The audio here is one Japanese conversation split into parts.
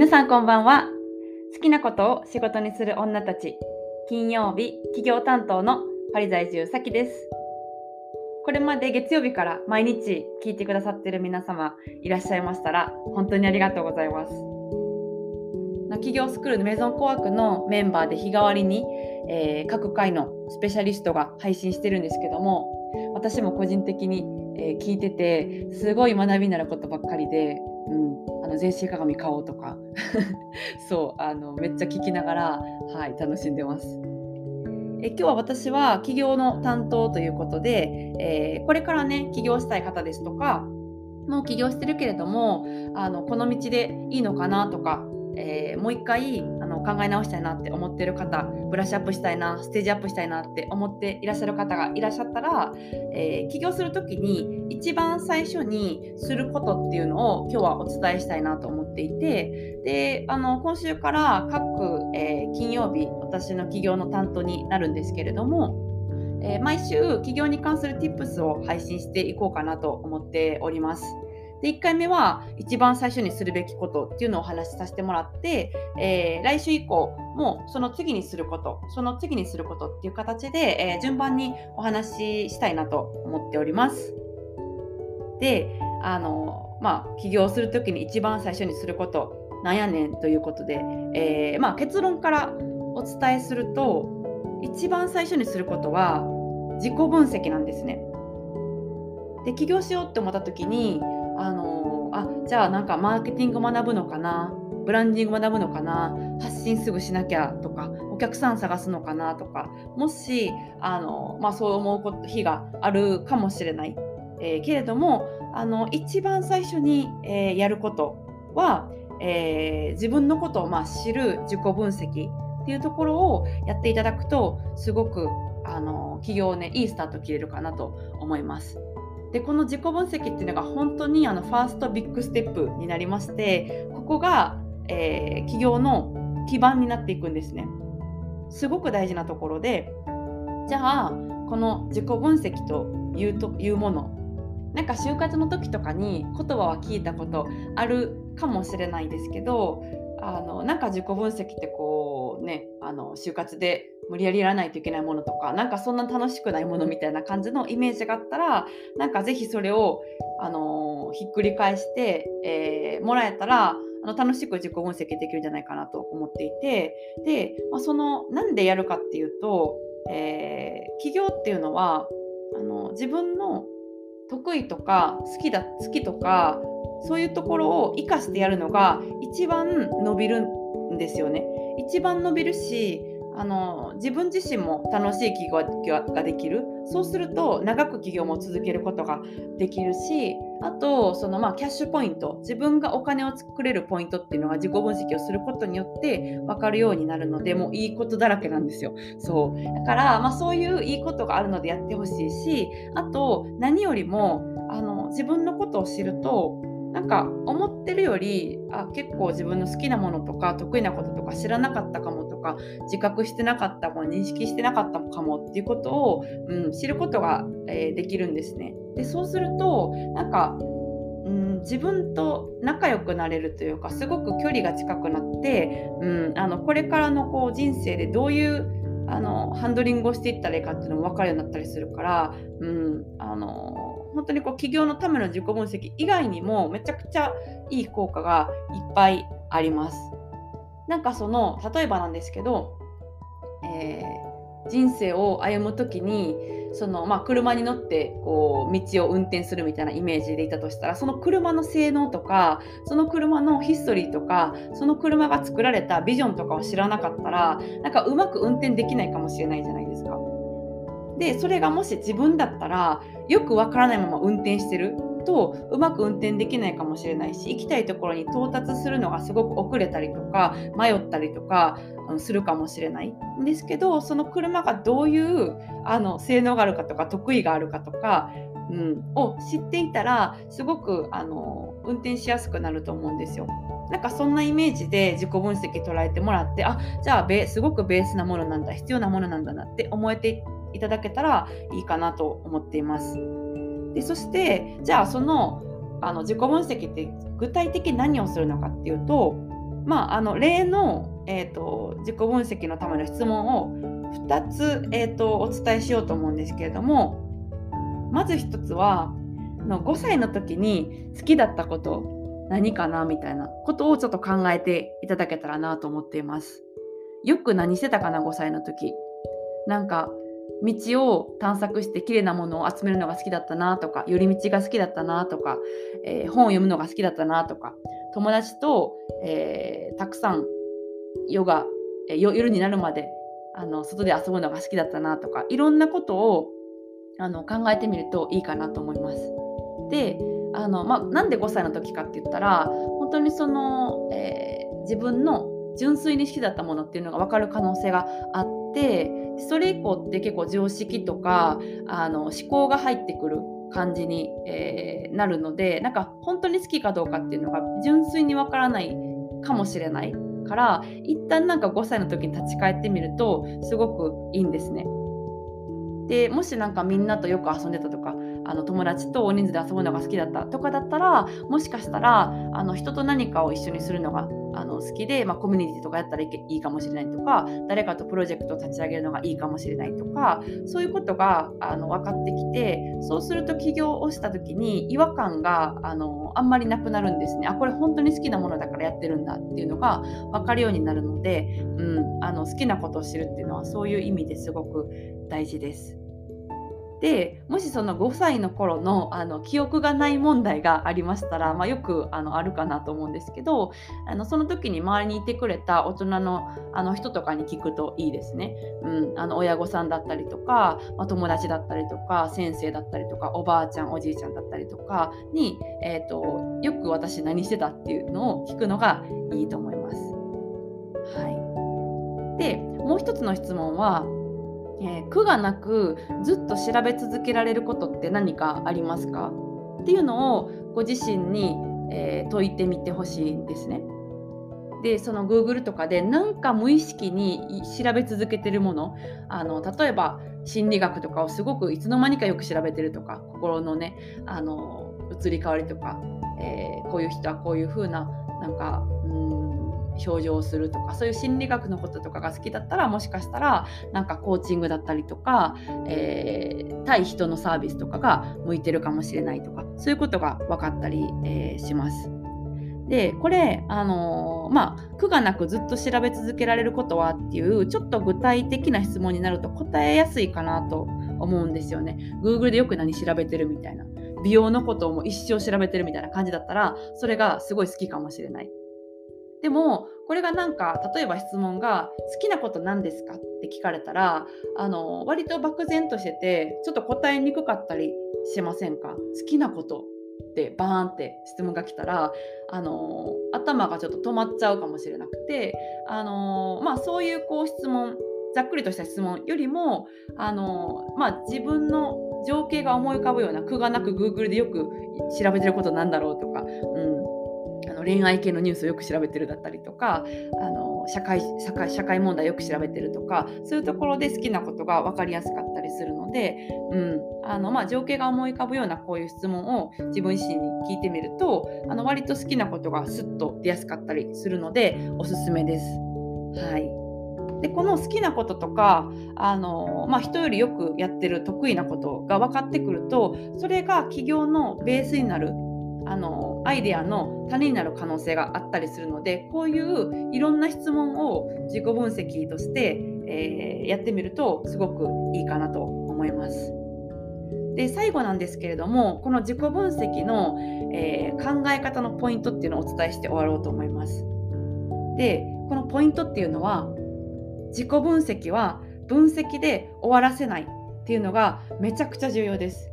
皆さんこんばんは。好きなことを仕事にする女たち金曜日企業担当のパリ在住さきです。これまで月曜日から毎日聞いてくださっている皆様いらっしゃいましたら本当にありがとうございます。企業スクールのメゾンコワークのメンバーで日替わりに、えー、各回のスペシャリストが配信してるんですけども私も個人的に、えー、聞いててすごい学びになることばっかりで、の全身鏡買おうとか そうあのめっちゃ聞きながら、はい、楽しんでます。え今日は私は企業の担当ということで、えー、これからね起業したい方ですとかもう起業してるけれどもあのこの道でいいのかなとかえー、もう一回あの考え直したいなって思ってる方ブラッシュアップしたいなステージアップしたいなって思っていらっしゃる方がいらっしゃったら、えー、起業する時に一番最初にすることっていうのを今日はお伝えしたいなと思っていてであの今週から各、えー、金曜日私の起業の担当になるんですけれどもえ、毎週起業に関する Tips を配信していこうかなと思っております。で1回目は一番最初にするべきことっていうのをお話しさせてもらって、えー、来週以降もその次にすることその次にすることっていう形で、えー、順番にお話ししたいなと思っております。であのまあ起業する時に一番最初にすることなんやねんということで、えー、まあ、結論からお伝えすると一番最初にすることは自己分析なんですね。で起業しようって思った時にあのあじゃあなんかマーケティング学ぶのかな？ブランディング学ぶのかな？発信すぐしなきゃとかお客さん探すのかなとかもしあの、まあ、そう思う日があるかもしれない、えー、けれどもあの一番最初に、えー、やることは、えー、自分のことをまあ知る自己分析っていうところをやっていただくとすごくあの企業ねいいスタート切れるかなと思います。でこの自己分析っていうのが本当にあのファーストビッグステップになりましてここが、えー、企業の基盤になっていくんですね。すごく大事なところでじゃあこの自己分析というというものなんか就活の時とかに言葉は聞いたことあるかもしれないですけどあのなんか自己分析ってこうねあの就活で無理やりやらないといけないものとかなんかそんな楽しくないものみたいな感じのイメージがあったらなんかぜひそれを、あのひっくり返して、えー、もらえたらあの楽しく自己分析できるんじゃないかなと思っていてで、まあ、そのなんでやるかっていうと、えー、起業っていうのはあの自分の得意とか好きだ好きとかそういうところを生かしてやるのが一番伸びるんですよね。一番伸びるしあの自分自身も楽しい起業ができる。そうすると長く起業も続けることができるしあとそのまあキャッシュポイント。自分がお金を作れるポイントっていうのが自己分析をすることによって分かるようになるのでもういいことだらけなんですよ。そう。だから、まあ、そういういいことがあるのでやってほしいしあと何よりもあの自分のことを知るとなんか思ってるよりあ結構自分の好きなものとか得意なこととか知らなかったかもとか自覚してなかったも認識してなかったかもっていうことを、うん、知ることが、えー、できるんですね。でそうするとなんか、うん、自分と仲良くなれるというかすごく距離が近くなって、うん、あのこれからのこう人生でどういうあのハンドリングをしていったらいいかっていうのも分かるようになったりするから、うん、あの本当にこう起業のための自己分析以外にもめちゃくちゃいい効果がいっぱいあります。なんかその例えばなんですけど、えー、人生を歩む時にその、まあ、車に乗ってこう道を運転するみたいなイメージでいたとしたらその車の性能とかその車のヒストリーとかその車が作られたビジョンとかを知らなかったらなんかうまく運転できないかもしれないじゃないですか。でそれがもし自分だったらよくわからないまま運転してるとうまく運転できないかもしれないし行きたいところに到達するのがすごく遅れたりとか迷ったりとかするかもしれないんですけどその車がどういうあの性能があるかとか得意があるかとか、うん、を知っていたらすごくあの運転しやすくなると思うんですよ。なんかそんなイメージで自己分析捉えてもらってあじゃあすごくベースなものなんだ必要なものなんだなって思えていただけたらいいかなと思っています。でそしてじゃあそのあの自己分析って具体的に何をするのかっていうとまあ、あの例の、えーと、自己分析のための質問を2つ、えーと、お伝えしようと思うんですけれどもまず1つはの5歳の時に好きだったこと何かなみたいなことをちょっと考えていただけたらなと思っています。よく何してたかな5歳の時。なんか道を探索して綺麗なものを集めるのが好きだったなとか寄り道が好きだったなとか、えー、本を読むのが好きだったなとか友達と、えー、たくさんヨガ、えー、夜になるまであの外で遊ぶのが好きだったなとかいろんなことをあの考えてみるといいかなと思います。であの、まあ、なんで5歳の時かって言ったら本当にその、え自分の純粋に好きだったものっていうのが分かる可能性があってそれ以降って結構常識とかあの思考が入ってくる感じに、えー、なるのでなんか本当に好きかどうかっていうのが純粋に分からないかもしれないから一旦なんか5歳の時に立ち返ってみるとすごくいいんですね。でもしなんかみんなとよく遊んでたとかあの友達と大人数で遊ぶのが好きだったとかだったらもしかしたらあの人と何かを一緒にするのがあの好きで、まあ、コミュニティとかやったらいいかもしれないとか誰かとプロジェクトを立ち上げるのがいいかもしれないとかそういうことがあの分かってきてそうすると起業をした時に違和感があのあんまりなくなるんですねあこれ本当に好きなものだからやってるんだっていうのが分かるようになるので、うん、あの好きなことを知るっていうのはそういう意味ですごく大事です。でもしその5歳の頃のあの記憶がない問題がありましたら、まあ、よくあのあるかなと思うんですけどあのその時に周りにいてくれた大人のあの人とかに聞くといいですね。うん、あの親御さんだったりとか、まあ、友達だったりとか先生だったりとかおばあちゃんおじいちゃんだったりとかに、えーと、よく私何してたっていうのを聞くのがいいと思います。はい、でもう一つの質問はえー、苦がなくずっと調べ続けられることって何かありますか？っていうのをご自身に、えー、問いてみてほしいんですね。でその Google とかでなんか無意識に調べ続けてるものあの例えば心理学とかをすごくいつの間にかよく調べてるとか心のねあの移り変わりとか、えー、こういう人はこういう風ななんかうん表情をするとかそういう心理学のこととかが好きだったらもしかしたらなんかコーチングだったりとか、えー、対人のサービスとかが向いてるかもしれないとかそういうことが分かったり、えー、します。でこれあのー、まあ苦がなくずっと調べ続けられることはっていうちょっと具体的な質問になると答えやすいかなと思うんですよね。Google でよく何調べてるみたいな。美容のことをも一生調べてるみたいな感じだったらそれがすごい好きかもしれない。でもこれがなんか例えば質問が「好きなこと何ですか?」って聞かれたらあの割と漠然としててちょっと答えにくかったりしませんか好きなことってバーンって質問が来たらあの頭がちょっと止まっちゃうかもしれなくてあの、まあ、そういうこう質問ざっくりとした質問よりもあの、まあ、自分の情景が思い浮かぶような苦がなく Google でよく調べてることなんだろうとか、うん、の恋愛系のニュースをよく調べてるだったりとかあの社会社会社会問題よく調べてるとかそういうところで好きなことが分かりやすかったりするので、うんあのまあ、情景が思い浮かぶようなこういう質問を自分自身に聞いてみるとあの割と好きなことがスッと出やすかったりするのでおすすめです。はいでこの好きなこととかあの、まあ、人よりよくやってる得意なことが分かってくるとそれが起業のベースになるあのアイデアの種になる可能性があったりするのでこういういろんな質問を自己分析として、えー、やってみるとすごくいいかなと思います。で最後なんですけれどもこの自己分析の、えー、考え方のポイントっていうのをお伝えして終わろうと思います。でこのポイントっていうのは自己分析は分析で終わらせないっていうのがめちゃくちゃ重要です。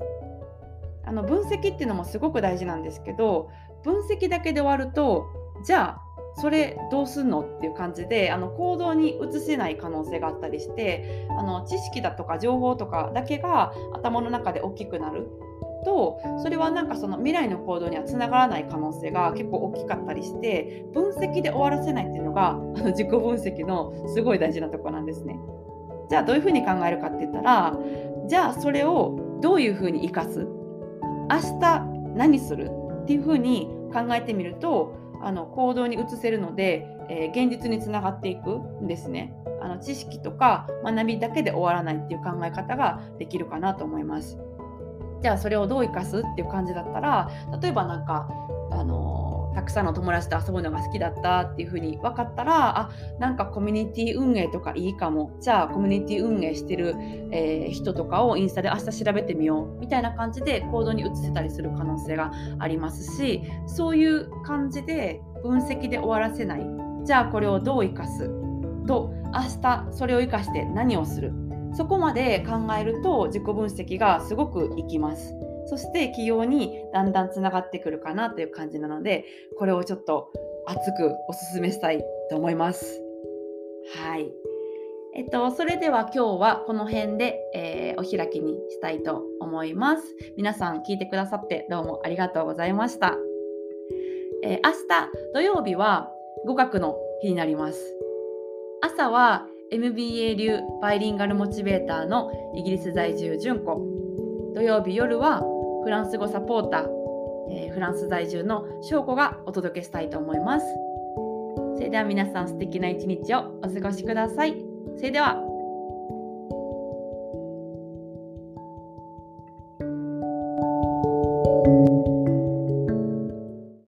あの分析っていうのもすごく大事なんですけど分析だけで終わるとじゃあそれどうすんのっていう感じであの行動に移せない可能性があったりしてあの知識だとか情報とかだけが頭の中で大きくなるとそれはなんかその未来の行動にはつながらない可能性が結構大きかったりして分析で終わらせないっていうのがあの自己分析のすごい大事なとこなんですね。じゃあどういうふうに考えるかって言ったらじゃあそれをどういうふうに生かす明日何する？っていうふうに考えてみるとあの行動に移せるので、えー、現実につながっていくんですね。あの知識とか学びだけで終わらないっていう考え方ができるかなと思います。じゃあそれをどう生かすっていう感じだったら例えばなんかあのたくさんの友達と遊ぶのが好きだったっていう風に分かったらあなんかコミュニティ運営とかいいかも。じゃあコミュニティ運営してる、えー、人とかをインスタで明日調べてみようみたいな感じで行動に移せたりする可能性がありますしそういう感じで分析で終わらせない。じゃあこれをどう生かす？と明日それを生かして何をする？そこまで考えると自己分析がすごくいきます。そして起業にだんだんつながってくるかなという感じなのでこれをちょっと熱くおすすめしたいと思います。はい。えっと、それでは今日はこの辺で、えー、お開きにしたいと思います。皆さん聞いてくださってどうもありがとうございました。えー、明日土曜日は語学の日になります。朝は MBA 流バイリンガルモチベーターのイギリス在住純子。土曜日夜はフランス語サポーター、えー、フランス在住の翔子がお届けしたいと思います。それでは皆さん素敵な一日をお過ごしください。それでは